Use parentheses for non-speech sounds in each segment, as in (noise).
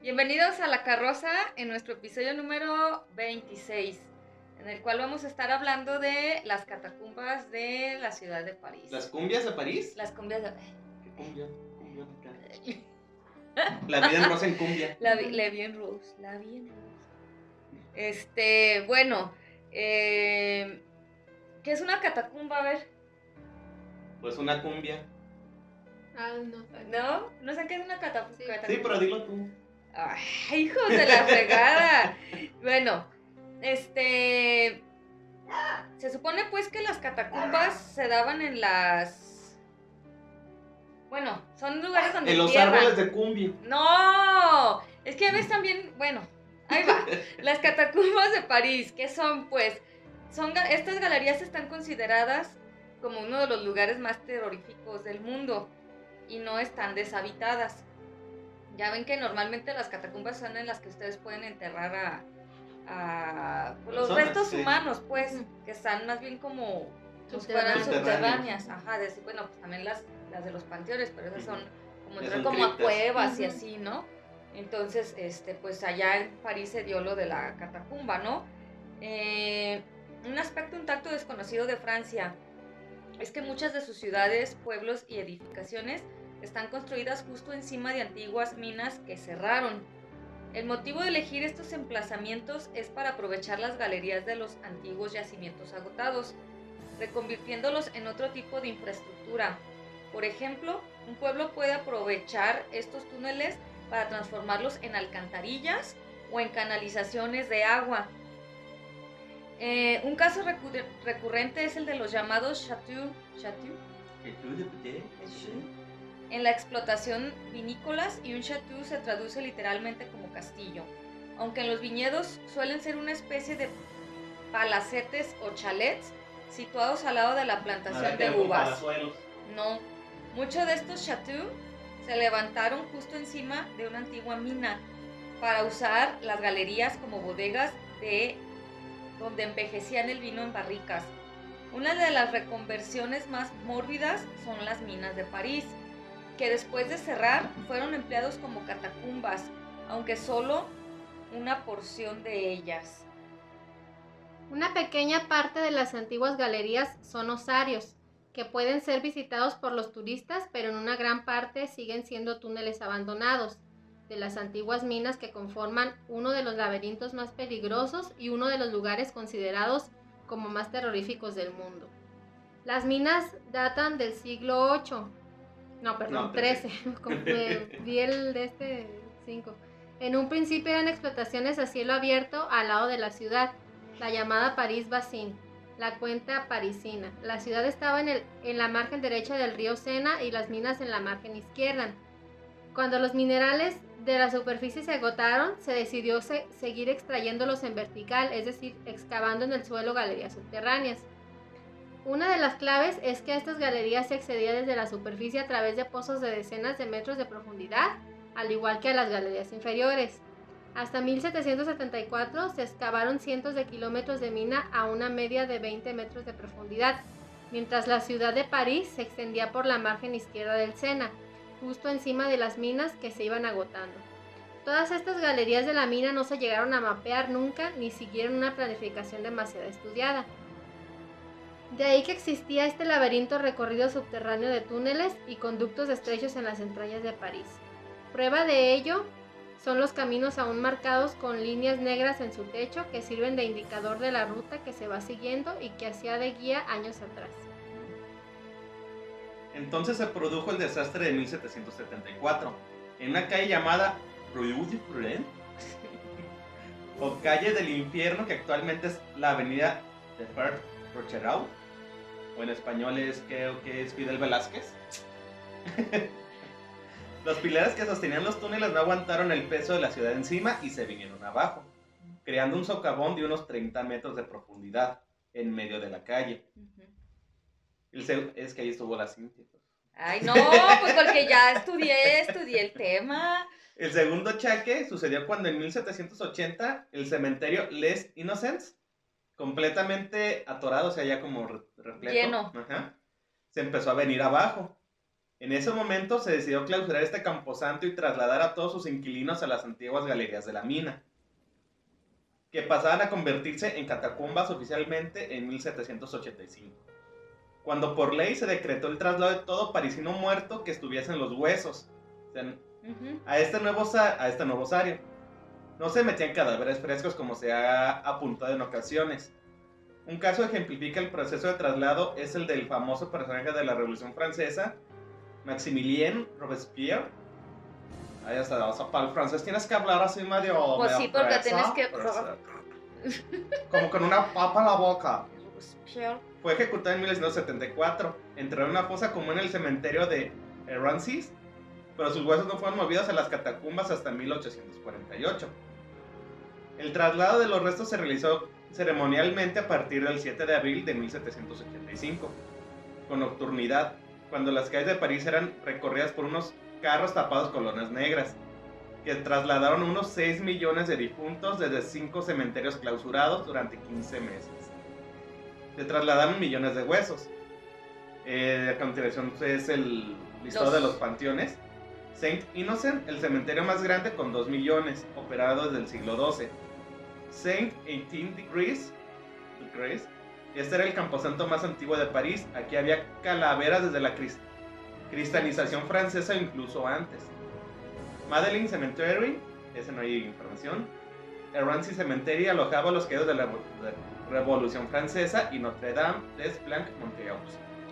bienvenidos a La Carroza en nuestro episodio número 26, en el cual vamos a estar hablando de las catacumbas de la ciudad de París. ¿Las cumbias de París? Las cumbias de... ¿Qué cumbia? Cumbia. (laughs) La vida en rosa en cumbia. La vi, la vi en Rose, la vi en Rose. Este, bueno, eh, ¿qué es una catacumba? A ver, Pues una cumbia. Ah, no sé. ¿no? ¿No sé qué es una Sí. catacumba? Sí, pero dilo tú. Ay, hijos de la fregada. bueno, este. Se supone pues que las catacumbas se daban en las. Bueno, son lugares donde En los árboles de cumbia. No, es que ves también, bueno, ahí va. (laughs) Las catacumbas de París, ¿qué son? Pues, son estas galerías están consideradas como uno de los lugares más terroríficos del mundo y no están deshabitadas. Ya ven que normalmente las catacumbas son en las que ustedes pueden enterrar a, a los Personas, restos sí. humanos, pues, que están más bien como pues, Subterráneas. fueran Subterráneas. subterráneas. Ajá, decir, bueno, pues también las, las de los panteones, pero esas son como entrar como a cuevas y así, ¿no? Entonces, este, pues allá en París se dio lo de la catacumba, ¿no? Eh, un aspecto un tanto desconocido de Francia es que muchas de sus ciudades, pueblos y edificaciones están construidas justo encima de antiguas minas que cerraron. El motivo de elegir estos emplazamientos es para aprovechar las galerías de los antiguos yacimientos agotados, reconvirtiéndolos en otro tipo de infraestructura. Por ejemplo, un pueblo puede aprovechar estos túneles para transformarlos en alcantarillas o en canalizaciones de agua. Eh, un caso recurre- recurrente es el de los llamados chateaux, chateaux en la explotación vinícolas y un chateau se traduce literalmente como castillo. Aunque en los viñedos suelen ser una especie de palacetes o chalets situados al lado de la plantación de uvas. No, muchos de estos chateaux se levantaron justo encima de una antigua mina para usar las galerías como bodegas de donde envejecían el vino en barricas. Una de las reconversiones más mórbidas son las minas de París, que después de cerrar fueron empleados como catacumbas, aunque solo una porción de ellas. Una pequeña parte de las antiguas galerías son osarios, que pueden ser visitados por los turistas, pero en una gran parte siguen siendo túneles abandonados de las antiguas minas que conforman uno de los laberintos más peligrosos y uno de los lugares considerados como más terroríficos del mundo. Las minas datan del siglo VIII, no, perdón, No, trece. XIII, (laughs) como me vi (laughs) el de este 5. En un principio eran explotaciones a cielo abierto al lado de la ciudad, la llamada París Bassin, la cuenta parisina. La ciudad estaba en, el- en la margen derecha del río Sena y las minas en la margen izquierda. Cuando los minerales de la superficie se agotaron, se decidió se- seguir extrayéndolos en vertical, es decir, excavando en el suelo galerías subterráneas. Una de las claves es que a estas galerías se accedía desde la superficie a través de pozos de decenas de metros de profundidad, al igual que a las galerías inferiores. Hasta 1774 se excavaron cientos de kilómetros de mina a una media de 20 metros de profundidad, mientras la ciudad de París se extendía por la margen izquierda del Sena, justo encima de las minas que se iban agotando. Todas estas galerías de la mina no se llegaron a mapear nunca ni siguieron una planificación demasiado estudiada. De ahí que existía este laberinto recorrido subterráneo de túneles y conductos estrechos en las entrañas de París. Prueba de ello son los caminos aún marcados con líneas negras en su techo que sirven de indicador de la ruta que se va siguiendo y que hacía de guía años atrás. Entonces se produjo el desastre de 1774 en una calle llamada Rue du Fleuret, (laughs) o calle del infierno que actualmente es la avenida de Fer Rocherau o en español es creo que es Fidel Velázquez. Los pilares que sostenían los túneles no aguantaron el peso de la ciudad encima y se vinieron abajo, creando un socavón de unos 30 metros de profundidad en medio de la calle. El es que ahí estuvo la Cintia. Ay, no, pues porque ya estudié, estudié el tema. El segundo chaque sucedió cuando en 1780 el cementerio Les Innocents, completamente atorado, o sea, ya como repleto, Lleno. ajá, se empezó a venir abajo. En ese momento se decidió clausurar este camposanto y trasladar a todos sus inquilinos a las antiguas galerías de la mina, que pasaban a convertirse en catacumbas oficialmente en 1785, cuando por ley se decretó el traslado de todo parisino muerto que estuviese en los huesos o sea, Ujú. a este nuevo, a este nuevo osario. No se metían cadáveres frescos como se ha apuntado en ocasiones. Un caso ejemplifica el proceso de traslado es el del famoso personaje de la Revolución Francesa, Maximilien Robespierre. Ahí está, o sea, para el francés tienes que hablar así medio... Pues medio sí, porque fresa, tienes que-. Como con una papa en la boca. Robespierre. Fue ejecutado en 1974. Entró en una fosa común en el cementerio de Rancis, pero sus huesos no fueron movidos a las catacumbas hasta 1848. El traslado de los restos se realizó ceremonialmente a partir del 7 de abril de 1785, con nocturnidad, cuando las calles de París eran recorridas por unos carros tapados con lonas negras, que trasladaron unos 6 millones de difuntos desde 5 cementerios clausurados durante 15 meses se trasladaron millones de huesos. Eh, a continuación es el listado Los- de los panteones. Saint Innocent, el cementerio más grande con 2 millones, operado desde el siglo XII. Saint 18 Degrees, Degrees, este era el camposanto más antiguo de París. Aquí había calaveras desde la cris- cristianización francesa incluso antes. Madeleine Cemetery, ese no hay información. El Rancy Cemetery alojaba los caídos de la Revolución Francesa y Notre Dame des Blancs Monteaux.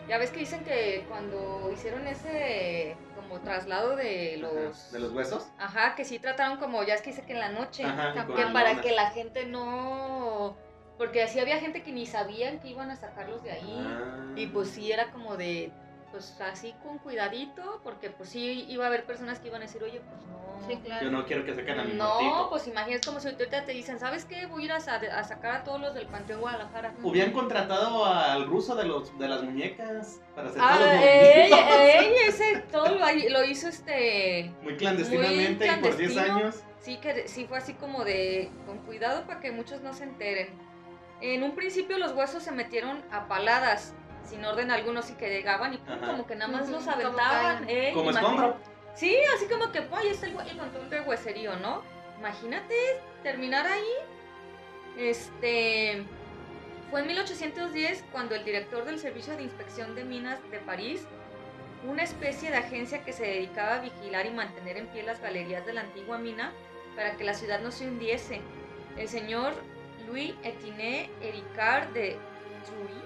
Ya ves que dicen que cuando hicieron ese como traslado de los... Ajá, ¿De los huesos? Ajá, que sí trataron como, ya es que dice que en la noche, Ajá, que para que la gente no... Porque así había gente que ni sabían que iban a sacarlos de ahí. Ah. Y pues sí era como de, pues así con cuidadito, porque pues sí iba a haber personas que iban a decir, oye, pues no. Sí, claro. Yo no quiero que saquen a mi No, muertito. pues imagínate como si ahorita te dicen, ¿sabes qué? Voy a ir a, sa- a sacar a todos los del Panteón Guadalajara. Hubieran contratado al ruso de, los, de las muñecas para hacer Ah, todos los ey, ey, (laughs) ese todo lo, lo hizo este Muy clandestinamente muy y por 10 clandestino. años. Sí, que sí fue así como de con cuidado para que muchos no se enteren. En un principio los huesos se metieron a paladas, sin orden alguno, sí que llegaban y pum, Ajá. como que nada más los aventaban. eh, Como escombro. Sí, así como que, ¡ay, es el, hue- el montón de hueserío, ¿no? Imagínate terminar ahí. Este. Fue en 1810 cuando el director del Servicio de Inspección de Minas de París, una especie de agencia que se dedicaba a vigilar y mantener en pie las galerías de la antigua mina para que la ciudad no se hundiese, el señor Louis Etienne Ericard de Truy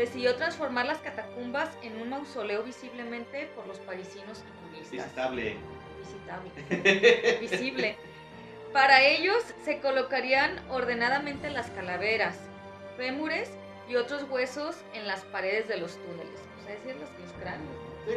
decidió transformar las catacumbas en un mausoleo visiblemente por los parisinos y turistas. Visitable. Visitable. (laughs) Visible. Para ellos se colocarían ordenadamente las calaveras, fémures y otros huesos en las paredes de los túneles. O sea, decir, los, los cráneos. Sí,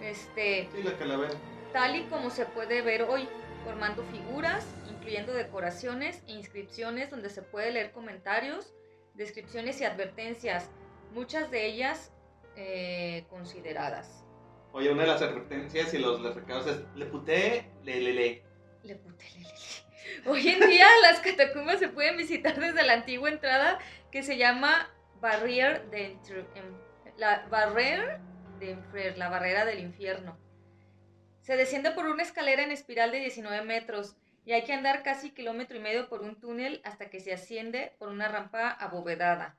Este, sí, la calavera. tal y como se puede ver hoy, formando figuras, incluyendo decoraciones e inscripciones donde se puede leer comentarios, descripciones y advertencias, muchas de ellas eh, consideradas. Oye, una de las advertencias y los, los recados es le puté, le le le. Le puté, le, le, le. Hoy en día (laughs) las catacumbas se pueden visitar desde la antigua entrada que se llama Barrière de em- la Barrière de Enfer, la barrera del infierno. Se desciende por una escalera en espiral de 19 metros y hay que andar casi kilómetro y medio por un túnel hasta que se asciende por una rampa abovedada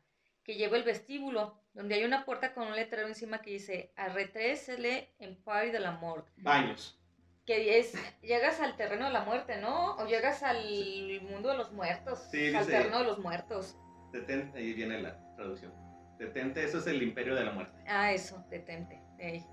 que lleva el vestíbulo, donde hay una puerta con un letrero encima que dice Arretrécele Empire de la Mort Baños. que es llegas al terreno de la muerte, ¿no? O llegas al mundo de los muertos, Sí, al dice- terreno de los muertos. Detente, ahí viene la traducción. Detente, eso es el imperio de la muerte. Ah, eso, detente. ey.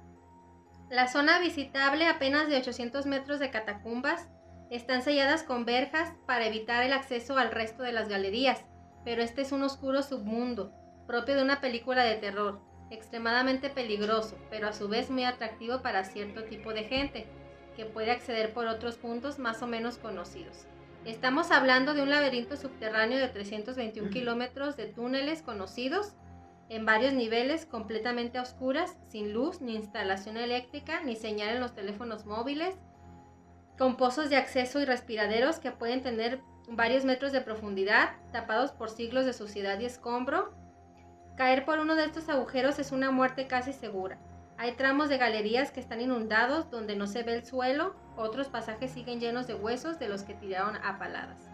La zona visitable, apenas de 800 metros de catacumbas, están selladas con verjas para evitar el acceso al resto de las galerías, pero este es un oscuro submundo, propio de una película de terror, extremadamente peligroso, pero a su vez muy atractivo para cierto tipo de gente, que puede acceder por otros puntos más o menos conocidos. Estamos hablando de un laberinto subterráneo de 321 kilómetros de túneles conocidos en varios niveles, completamente a oscuras, sin luz, ni instalación eléctrica, ni señal en los teléfonos móviles, con pozos de acceso y respiraderos que pueden tener varios metros de profundidad, tapados por siglos de suciedad y escombro. Caer por uno de estos agujeros es una muerte casi segura. Hay tramos de galerías que están inundados donde no se ve el suelo, otros pasajes siguen llenos de huesos de los que tiraron a paladas.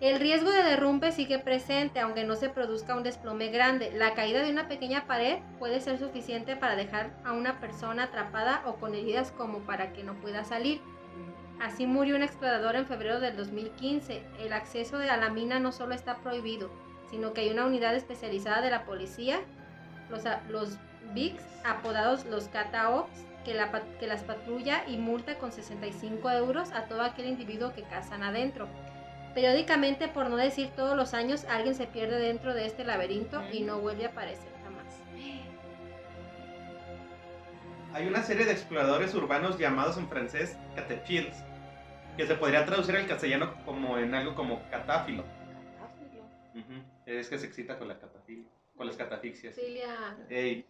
El riesgo de derrumbe sigue presente aunque no se produzca un desplome grande. La caída de una pequeña pared puede ser suficiente para dejar a una persona atrapada o con heridas como para que no pueda salir. Así murió un explorador en febrero del 2015. El acceso a la mina no solo está prohibido, sino que hay una unidad especializada de la policía, los, los VIX, apodados los Cataops, que, la, que las patrulla y multa con 65 euros a todo aquel individuo que cazan adentro. Periódicamente, por no decir todos los años, alguien se pierde dentro de este laberinto y no vuelve a aparecer jamás. Hay una serie de exploradores urbanos llamados en francés cataphiles, que se podría traducir al castellano como en algo como catáfilo. Es que se excita con la con las catafixias. Cilia. Ey.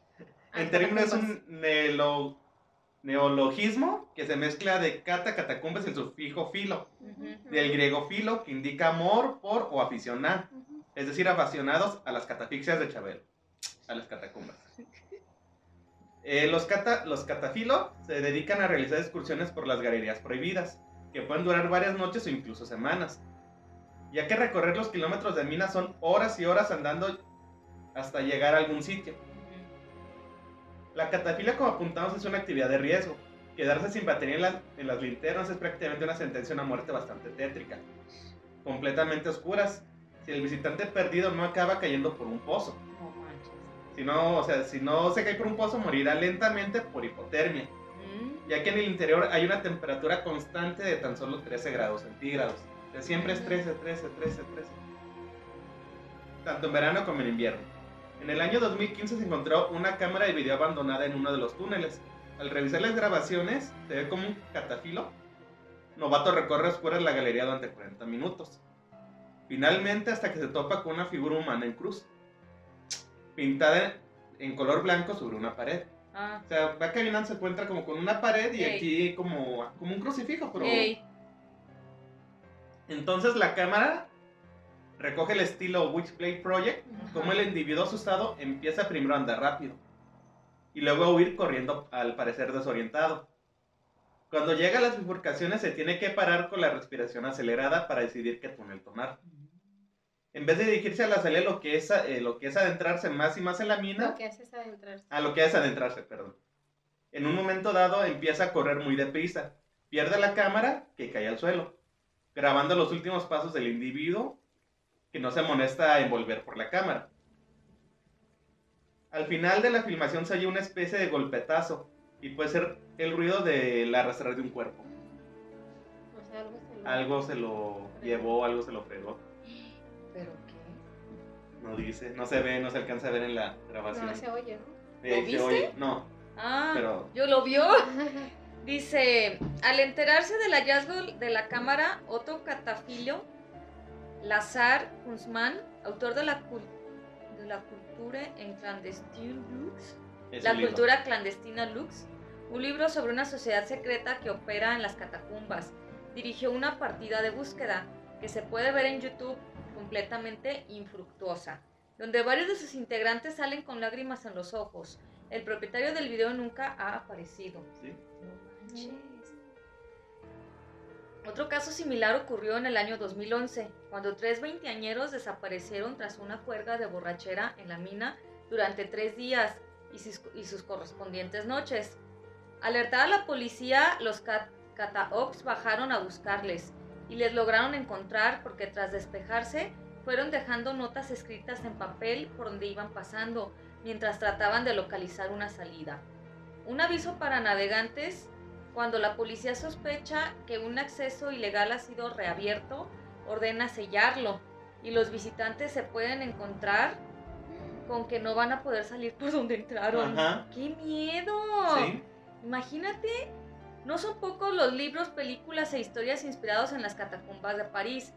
En términos es un neolo- neologismo que se mezcla de cata, catacumbas y el sufijo filo, del griego filo, que indica amor por o aficionar, es decir, apasionados a las catafixias de Chabelo, a las catacumbas. Eh, los, cata, los catafilo se dedican a realizar excursiones por las galerías prohibidas, que pueden durar varias noches o incluso semanas, ya que recorrer los kilómetros de mina son horas y horas andando hasta llegar a algún sitio. La catafilia, como apuntamos, es una actividad de riesgo. Quedarse sin batería en las, en las linternas es prácticamente una sentencia a una muerte bastante tétrica. Completamente oscuras. Si el visitante perdido no acaba cayendo por un pozo. Si no, o sea, si no se cae por un pozo, morirá lentamente por hipotermia. Mm. Ya que en el interior hay una temperatura constante de tan solo 13 grados centígrados. Sea, siempre es 13, 13, 13, 13. Tanto en verano como en invierno. En el año 2015 se encontró una cámara de video abandonada en uno de los túneles. Al revisar las grabaciones, se ve como un catafilo. Novato recorre oscuras la galería durante 40 minutos. Finalmente, hasta que se topa con una figura humana en cruz, pintada en color blanco sobre una pared. Ah. O sea, va caminando, se encuentra como con una pared y Ey. aquí como, como un crucifijo, pero... Ey. Entonces la cámara recoge el estilo Witchblade Project, como el individuo asustado empieza primero a andar rápido y luego a huir corriendo al parecer desorientado. Cuando llega a las bifurcaciones se tiene que parar con la respiración acelerada para decidir qué túnel tomar. En vez de dirigirse a la salida, lo que es, eh, lo que es adentrarse más y más en la mina, Lo que hace es adentrarse. a lo que es adentrarse, perdón. En un momento dado empieza a correr muy deprisa. Pierde la cámara que cae al suelo, grabando los últimos pasos del individuo que no se molesta en volver por la cámara. Al final de la filmación se oye una especie de golpetazo y puede ser el ruido del arrastrar de un cuerpo. O sea, algo se lo... Algo se lo llevó, algo se lo fregó. ¿Pero qué? No dice, no se ve, no se alcanza a ver en la grabación. No se oye, ¿no? Eh, ¿Lo se viste? oye- No, Ah, pero ¿yo lo vio? (laughs) Dice, al enterarse del hallazgo de la cámara, Otto Catafilio, Lazar Kunzman, autor de la, cul- de la cultura en Lux, es La libro. cultura clandestina Lux, un libro sobre una sociedad secreta que opera en las catacumbas, dirigió una partida de búsqueda que se puede ver en YouTube completamente infructuosa, donde varios de sus integrantes salen con lágrimas en los ojos. El propietario del video nunca ha aparecido. ¿Sí? Manches. Otro caso similar ocurrió en el año 2011, cuando tres veinteañeros desaparecieron tras una juerga de borrachera en la mina durante tres días y sus, y sus correspondientes noches. Alertada la policía, los cat- Cataops bajaron a buscarles y les lograron encontrar porque tras despejarse fueron dejando notas escritas en papel por donde iban pasando mientras trataban de localizar una salida. Un aviso para navegantes cuando la policía sospecha que un acceso ilegal ha sido reabierto, ordena sellarlo y los visitantes se pueden encontrar con que no van a poder salir por donde entraron. Ajá. ¡Qué miedo! Sí. Imagínate, no son pocos los libros, películas e historias inspirados en las catacumbas de París.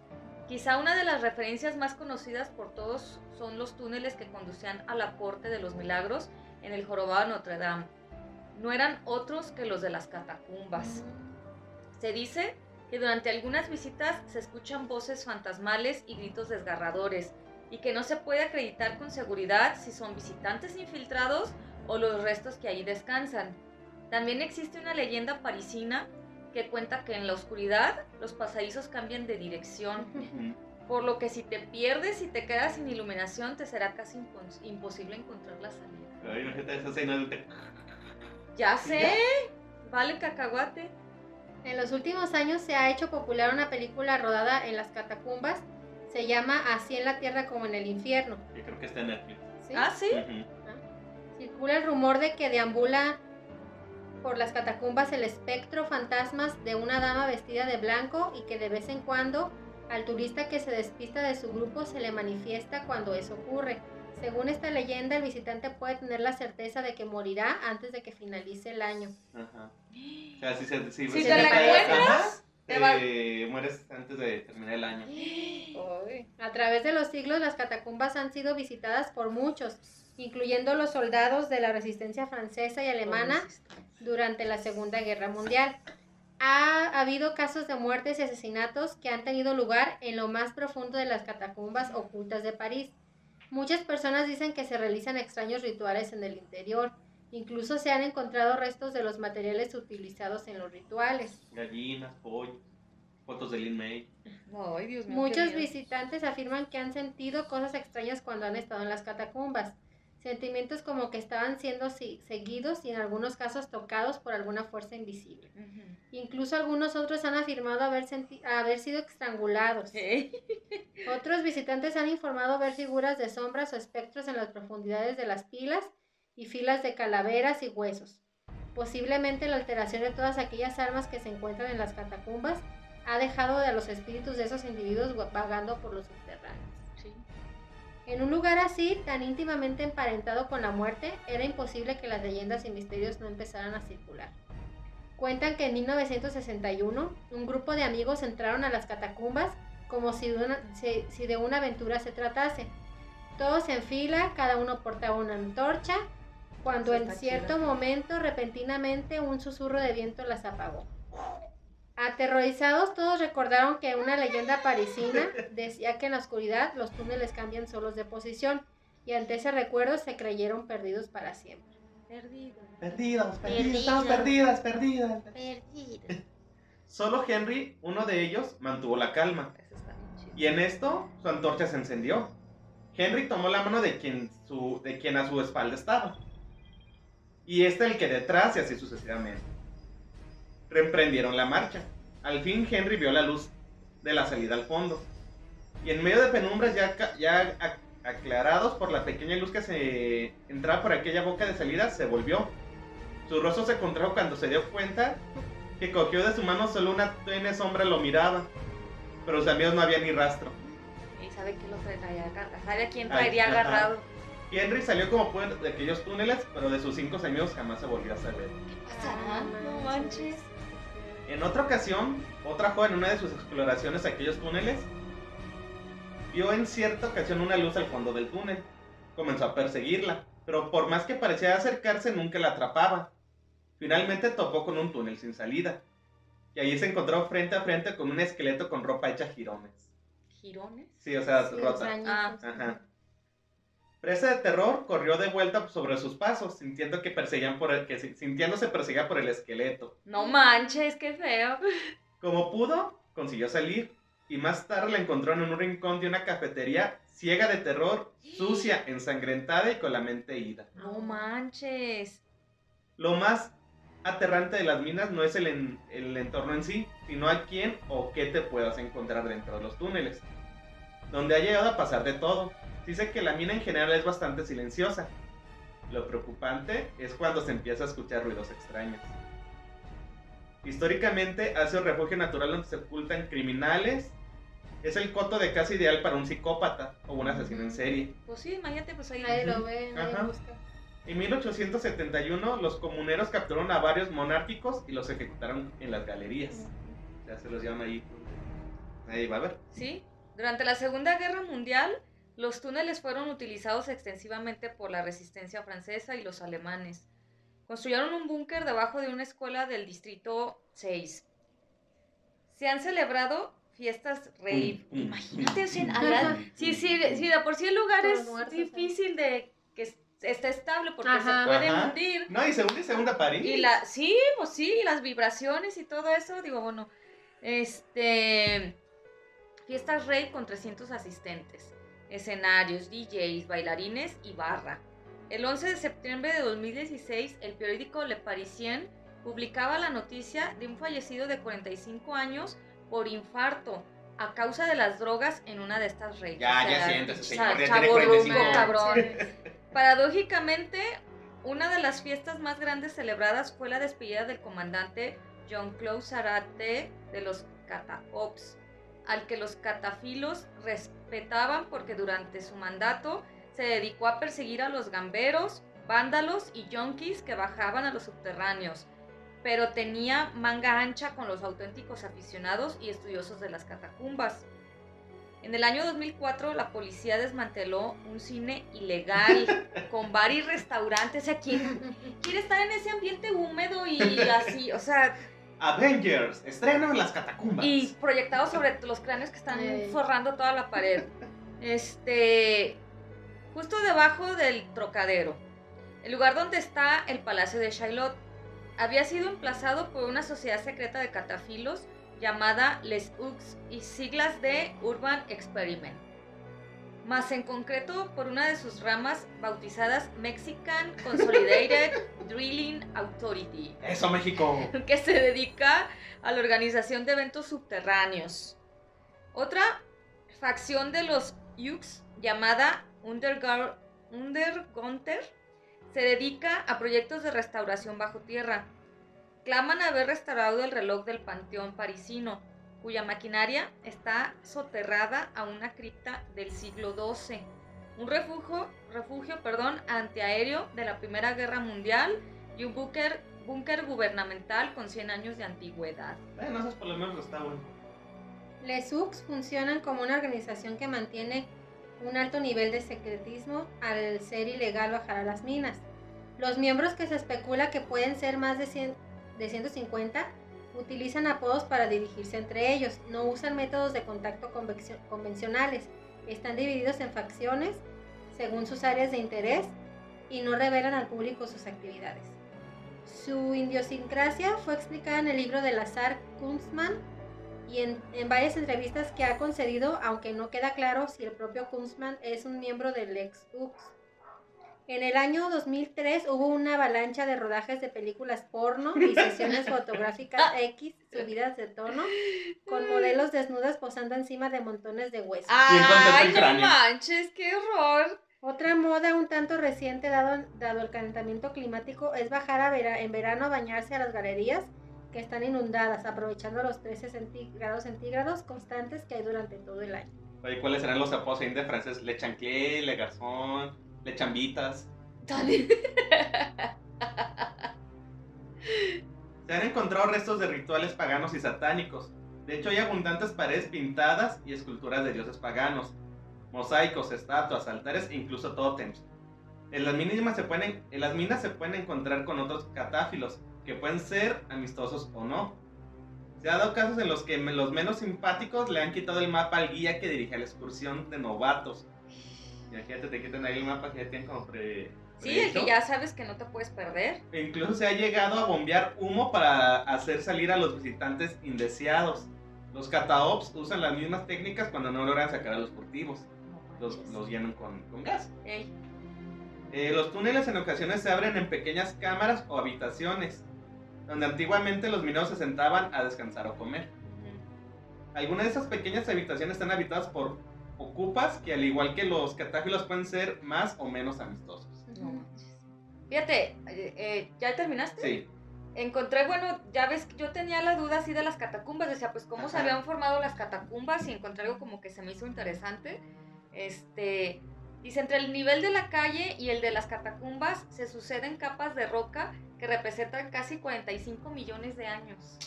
Quizá una de las referencias más conocidas por todos son los túneles que conducían a la Corte de los Milagros en el jorobado Notre Dame. No eran otros que los de las catacumbas. Se dice que durante algunas visitas se escuchan voces fantasmales y gritos desgarradores y que no se puede acreditar con seguridad si son visitantes infiltrados o los restos que ahí descansan. También existe una leyenda parisina que cuenta que en la oscuridad los pasadizos cambian de dirección, por lo que si te pierdes y te quedas sin iluminación te será casi impos- imposible encontrar la salida. Pero imagínate esa escena. Ya sé, vale cacahuate. En los últimos años se ha hecho popular una película rodada en las catacumbas. Se llama Así en la tierra como en el infierno. Yo creo que está en Netflix. ¿sí? Ah, sí. Ujú. Circula el rumor de que deambula por las catacumbas el espectro fantasmas de una dama vestida de blanco y que de vez en cuando al turista que se despista de su grupo se le manifiesta cuando eso ocurre. Según esta leyenda, el visitante puede tener la certeza de que morirá antes de que finalice el año. Ajá. O sea, si, se, si, Si se te la cae- encuentras, te mueres antes de terminar el año. A través de los siglos, las catacumbas han sido visitadas por muchos, incluyendo los soldados de la resistencia francesa y alemana durante la Segunda Guerra Mundial. Ha habido casos de muertes y asesinatos que han tenido lugar en lo más profundo de las catacumbas ocultas de París. Muchas personas dicen que se realizan extraños rituales en el interior. Incluso se han encontrado restos de los materiales utilizados en los rituales. Gallinas, pollo, fotos de Lin May. Ay, Dios mío. qué Muchos visitantes afirman que han sentido cosas extrañas cuando han estado en las catacumbas. Sentimientos como que estaban siendo si- seguidos y en algunos casos tocados por alguna fuerza invisible. Incluso algunos otros han afirmado haber, haber sido estrangulados. (laughs) ¿Eh? Otros visitantes han informado ver figuras de sombras o espectros en las profundidades de las pilas y filas de calaveras y huesos. Posiblemente la alteración de todas aquellas almas que se encuentran en las catacumbas ha dejado a los espíritus de esos individuos va- vagando por los subterráneos. Sí. En un lugar así, tan íntimamente emparentado con la muerte, era imposible que las leyendas y misterios no empezaran a circular. Cuentan que en 1961 un grupo de amigos entraron a las catacumbas como si de una, si- si de una aventura se tratase. Todos en fila, cada uno portaba una antorcha, cuando en cierto momento repentinamente un susurro de viento las apagó. Aterrorizados, todos recordaron que una leyenda parisina (laughs) decía que en la oscuridad los túneles cambian solos de posición y ante ese recuerdo se creyeron perdidos para siempre. Perdido. Perdidas, Perdidas. estamos perdidas, perdidas. Perdidos. (laughs) Solo Henry, uno de ellos, mantuvo la calma. Eso está bien chido. Y en esto, su antorcha se encendió. Henry tomó la mano de quien, su, de quien a su espalda estaba. Y este el que detrás y así sucesivamente. Reemprendieron la marcha. Al fin Henry vio la luz de la salida al fondo. Y en medio de penumbras ya, ya ac- aclarados por la pequeña luz que se entraba por aquella boca de salida, se volvió. Su rostro se contrajo cuando se dio cuenta que cogió de su mano solo una tenue sombra lo miraba. Pero sus amigos no había ni rastro. Y sabe que lo traería agarrado. Sabe a quién Ay, traería ajá. agarrado. Henry salió como pudo de aquellos túneles, pero de sus cinco amigos jamás se volvió a saber. pasará? No manches. En otra ocasión, otra joven en una de sus exploraciones a aquellos túneles vio en cierta ocasión una luz al fondo del túnel. Comenzó a perseguirla, pero por más que parecía acercarse nunca la atrapaba. Finalmente topó con un túnel sin salida. Y allí se encontró frente a frente con un esqueleto con ropa hecha girones. ¿Girones? Sí, o sea, Sí, rota. extrañitos. Ah, Ajá. Presa de terror, corrió de vuelta sobre sus pasos, sintiendo que perseguían por el, que si- sintiéndose perseguida por el esqueleto. No manches, qué feo. Como pudo, consiguió salir y más tarde la encontró en un rincón de una cafetería ciega de terror, sucia, ensangrentada y con la mente ida. No manches. Lo más aterrante de las minas no es el, en- el entorno en sí, sino a quién o qué te puedas encontrar dentro de los túneles, donde ha llegado a pasar de todo. Dice que la mina en general es bastante silenciosa. Lo preocupante es cuando se empieza a escuchar ruidos extraños. Históricamente ha sido refugio natural donde se ocultan criminales. Es el coto de casa ideal para un psicópata o un asesino en serie. Pues sí, imagínate, pues ahí. Nadie lo ve, nadie Ajá. busca. En 1871 los comuneros capturaron a varios monárquicos y los ejecutaron en las galerías. Ya se los llevan ahí. Ahí va a ver. Sí. Durante la Segunda Guerra Mundial, los túneles fueron utilizados extensivamente por la resistencia francesa y los alemanes. Construyeron un búnker debajo de una escuela del distrito 6. Se han celebrado fiestas rave. Mm, mm, Imagínate, o sea, mm, sí, sí, sí, de por sí el lugar es muertos, ¿eh? difícil de que está estable porque Ajá. se puede Ajá. hundir. No, y se hunde y se hunde París. Y la, sí, pues sí, las vibraciones y todo eso, digo, bueno, este, fiestas rey con 300 asistentes, escenarios, DJs, bailarines y barra. El 11 de septiembre de 2016, el periódico Le Parisien publicaba la noticia de un fallecido de 45 años por infarto a causa de las drogas en una de estas reyes. Ya, ya siéntese, señor, ya tiene chavorruco, 45. cabrón. Paradójicamente, una de las fiestas más grandes celebradas fue la despedida del comandante Jean-Claude Zarate de los Cataops, al que los catafilos respetaban porque durante su mandato se dedicó a perseguir a los gamberos, vándalos y yonkis que bajaban a los subterráneos, pero tenía manga ancha con los auténticos aficionados y estudiosos de las catacumbas. En el año 2004 la policía desmanteló un cine ilegal (laughs) con bar y restaurantes. O sea, ¿quién quiere estar en ese ambiente húmedo y así? O sea, Avengers, estreno en las catacumbas. y proyectado sobre los cráneos que están forrando toda la pared. Este, justo debajo del trocadero, el lugar donde está el Palacio de Chaillot, había sido emplazado por una sociedad secreta de catafilos llamada Les Ux y siglas de Urban Experiment, más en concreto por una de sus ramas bautizadas Mexican Consolidated (laughs) Drilling Authority Eso, México. (laughs) que se dedica a la organización de eventos subterráneos. Otra facción de los Yux, llamada Undergar- Undergunter, se dedica a proyectos de restauración bajo tierra. Claman haber restaurado el reloj del Panteón parisino, cuya maquinaria está soterrada a una cripta del siglo XII. Un refugio, refugio perdón, antiaéreo de la Primera Guerra Mundial y un búnker, búnker gubernamental con 100 años de antigüedad. Bueno, esos por lo menos está bueno. Les UX funcionan como una organización que mantiene un alto nivel de secretismo al ser ilegal bajar a las minas. Los miembros que se especula que pueden ser más de, 100 de 150 utilizan apodos para dirigirse entre ellos, no usan métodos de contacto convencionales, están divididos en facciones según sus áreas de interés y no revelan al público sus actividades. Su idiosincrasia fue explicada en el libro de Lazar Kunstmann y en, varias entrevistas que ha concedido, aunque no queda claro si el propio Kunstmann es un miembro del ex UX. En el año 2003 hubo una avalancha de rodajes de películas porno y (laughs) sesiones fotográficas X subidas de tono con modelos desnudas posando encima de montones de huesos. ¿Quién contempla ¡Ay, no manches! ¡Qué horror! Otra moda un tanto reciente dado, dado el calentamiento climático es bajar a vera- en verano a bañarse a las galerías que están inundadas, aprovechando los 13 centí- grados centígrados constantes que hay durante todo el año. Oye, ¿cuáles serán los apodos de francés? Le chanquier, le garzón, le chambitas. (laughs) Se han encontrado restos de rituales paganos y satánicos. De hecho, hay abundantes paredes pintadas y esculturas de dioses paganos, mosaicos, estatuas, altares e incluso tótems. En las, mínimas se pueden, en las minas se pueden encontrar con otros catáfilos, que pueden ser amistosos o no. Se ha dado casos en los que los menos simpáticos le han quitado el mapa al guía que dirige la excursión de novatos. Imagínate, te quitan ahí el mapa que ya tienen como pre... Sí, el que ya sabes que no te puedes perder. E Incluso se ha llegado a bombear humo para hacer salir a los visitantes indeseados. Los cataops usan las mismas técnicas cuando no logran sacar a los furtivos. Los, los llenan con, con gas. Eh, los túneles en ocasiones se abren en pequeñas cámaras o habitaciones, donde antiguamente los mineros se sentaban a descansar o comer. Algunas de esas pequeñas habitaciones están habitadas por ocupas que al igual que los catáfilos pueden ser más o menos amistosos. No manches. Fíjate, eh, eh, ¿ya terminaste? Sí. Encontré, bueno, ya ves que yo tenía la duda así de las catacumbas, decía, pues cómo se habían formado las catacumbas y encontré algo como que se me hizo interesante. Este, dice, entre el nivel de la calle y el de las catacumbas se suceden capas de roca que representan casi 45 millones de años.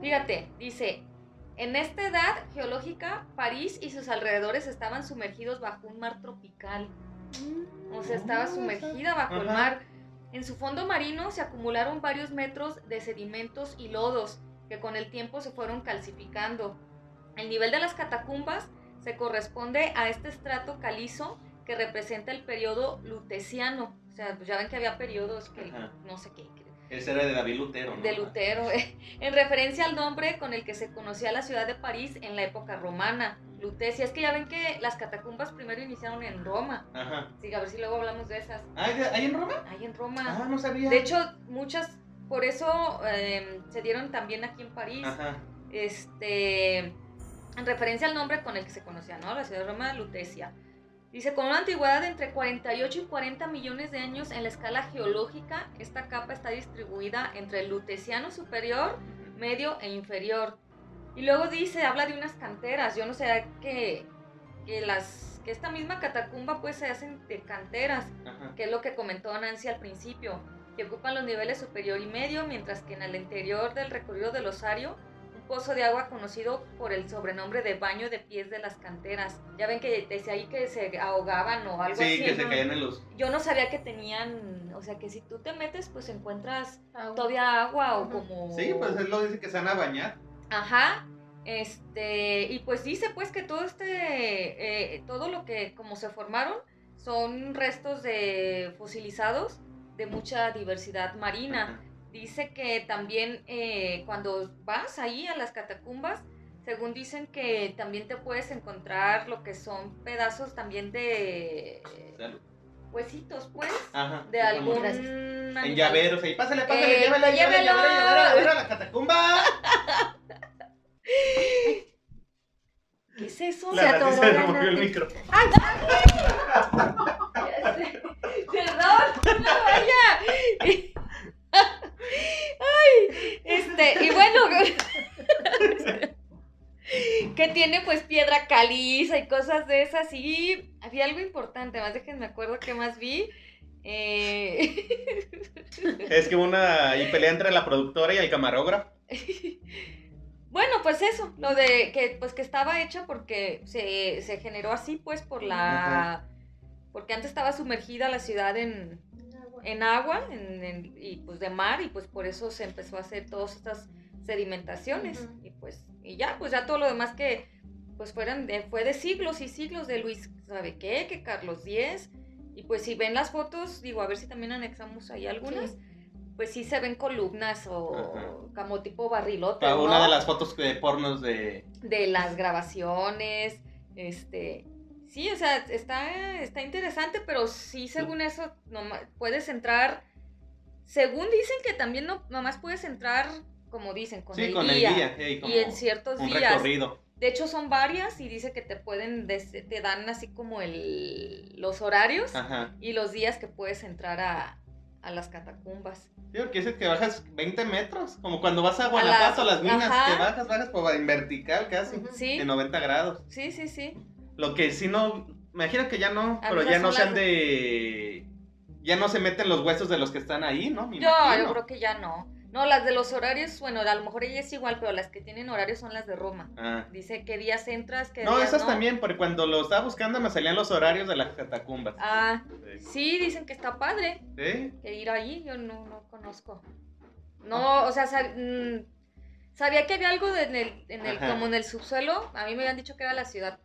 Fíjate, dice, en esta edad geológica, París y sus alrededores estaban sumergidos bajo un mar tropical. O sea, estaba sumergida bajo el mar. En su fondo marino se acumularon varios metros de sedimentos y lodos que con el tiempo se fueron calcificando. El nivel de las catacumbas se corresponde a este estrato calizo que representa el periodo luteciano. O sea, pues ya ven que había periodos que Ajá. no sé qué, Ese era de David Lutero, ¿no? de Lutero, (laughs) en referencia al nombre con el que se conocía la ciudad de París en la época romana, Lutecia. Es que ya ven que las catacumbas primero iniciaron en Roma. Ajá. Sí, a ver si luego hablamos de esas. ¿Ah, ¿hay- ¿hay en Roma? Ahí en Roma. Ah, no sabía. De hecho, muchas, por eso eh, se dieron también aquí en París. Ajá. este, en referencia al nombre con el que se conocía, ¿no? La ciudad de Roma, Lutecia. Dice, con una antigüedad de entre 48 y 40 millones de años en la escala geológica, esta capa está distribuida entre el Luteciano superior, medio e inferior. Y luego dice, habla de unas canteras. Yo no sé que, que las que esta misma catacumba pues se hacen de canteras, Ajá. que es lo que comentó Nancy al principio, que ocupan los niveles superior y medio, mientras que en el interior del recorrido del osario, pozo de agua conocido por el sobrenombre de baño de pies de las canteras. Ya ven que decía ahí que se ahogaban o algo Sí, así. que se ¿no? caían en los. Yo no sabía que tenían, o sea, que si tú te metes, pues encuentras Agua. todavía agua o como... Sí, pues él lo dice que se van a bañar. Ajá. Este, y pues dice pues que todo este, eh, todo lo que como se formaron son restos de fosilizados de mucha diversidad marina. Ajá. Dice que también eh, cuando vas ahí a las catacumbas, según dicen que también te puedes encontrar lo que son pedazos también de Salud. huesitos, pues, Ajá. de algún. En llaveros, ahí, pásale, pásale, Eh, llévelo. llévele, llévele, llévele a la catacumba. ¿Qué es eso? La Se atoró se la el micro. (laughs) Perdón, no vaya. Este, y bueno, que tiene pues piedra caliza y cosas de esas. Y había algo importante, más déjenme acuerdo que más vi. Eh, Es que una y pelea entre la productora y el camarógrafo. bueno, pues eso, lo de que pues que estaba hecha porque se, se generó así pues por la... Porque antes estaba sumergida la ciudad en. En agua en- en- y pues de mar y pues por eso se empezó a hacer todas estas sedimentaciones y pues y ya pues ya todo lo demás que pues fueron de, fue de siglos y siglos de Luis sabe qué que Carlos X y pues si ven las fotos digo a ver si también anexamos ahí algunas pues sí se ven columnas o Ajá. como tipo barrilote Para una ¿no? de las fotos de pornos de. de las grabaciones, este, sí, o sea, está, está interesante, pero sí, según eso, noma- puedes entrar, según dicen que también no, nomás puedes entrar, como dicen, con sí, el con guía, el guía. como y en ciertos un días. recorrido. De hecho, son varias y dice que te pueden, te dan así como el, los horarios Ajá. y los días que puedes entrar a, a las catacumbas. Sí, porque dice que bajas 20 metros. Como cuando vas a las- Guanajuato, a las minas, ajá. que bajas, bajas por, en vertical casi. Ujú. Sí, De 90 grados. sí, sí, sí. Lo que sí no. Me imagino que ya no, pero ya no sean las- de. Ya no se meten los huesos de los que están ahí, ¿no? Me Yo, imagino. yo creo que ya no. No, las de los horarios, bueno, a lo mejor ella es igual, pero las que tienen horarios son las de Roma. Ah. Dice qué días entras, qué No, días esas no. también, porque cuando lo estaba buscando me salían los horarios de las catacumbas. Ah, Sí. sí, dicen que está padre ¿Sí? que ir ahí, yo no, no conozco. No, o sea, sab- mm, sabía que había algo de- en el, en el, como en el subsuelo, a mí me habían dicho que era la ciudad,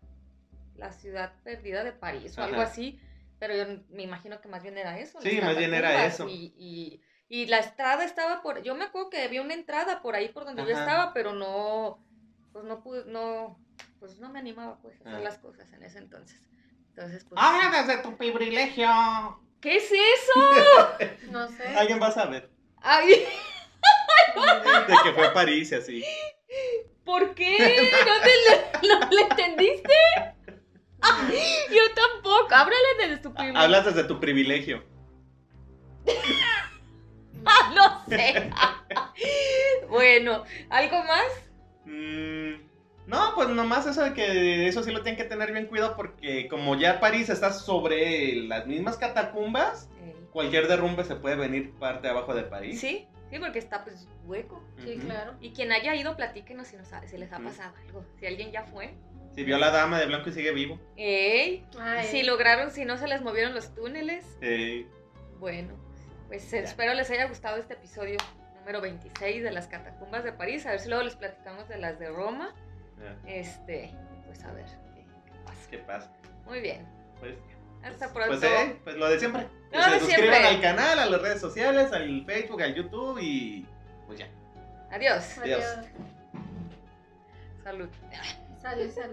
la ciudad perdida de París o algo Ajá. así, pero yo me imagino que más bien era eso. Sí, más bien era eso. Y, y, y la entrada estaba por, yo me acuerdo que había una entrada por ahí por donde yo Ajá. estaba, pero no, pues no pude, no, pues no me animaba pues a hacer Ah. las cosas en ese entonces. Entonces, pues, ¡Ah, desde tu privilegio! ¿qué es eso? (laughs) No sé. Alguien va a saber. Ay, (laughs) De que fue a París y así. ¿por qué? ¿No, te lo, no le entendiste? (laughs) Yo tampoco, háblale desde tu primer... Hablas desde tu privilegio. (laughs) Ah, no sé. (laughs) bueno, ¿algo más? Mm, no, pues nomás eso de que eso sí lo tienen que tener bien cuidado porque como ya París está sobre las mismas catacumbas, cualquier derrumbe se puede venir parte abajo de París. Sí, sí, porque está pues hueco. Sí, claro. Y quien haya ido, platíquenos si, nos ha- si les ha pasado algo. Si alguien ya fue. Si vio a la dama de blanco y sigue vivo. Ey, Ay, si lograron, si no se les movieron los túneles. Eh, Bueno, pues espero les haya gustado este episodio número 26 de las catacumbas de París. A ver si luego les platicamos de las de Roma. Este, pues a ver qué, qué pasa. ¿Qué pasa? Muy bien. Pues Hasta pronto. Pues, eh, pues lo de siempre. Lo se de suscriban siempre. al canal, a las redes sociales, al Facebook, al YouTube y pues ya. Adiós. Adiós. Adiós. Salud. 大点声。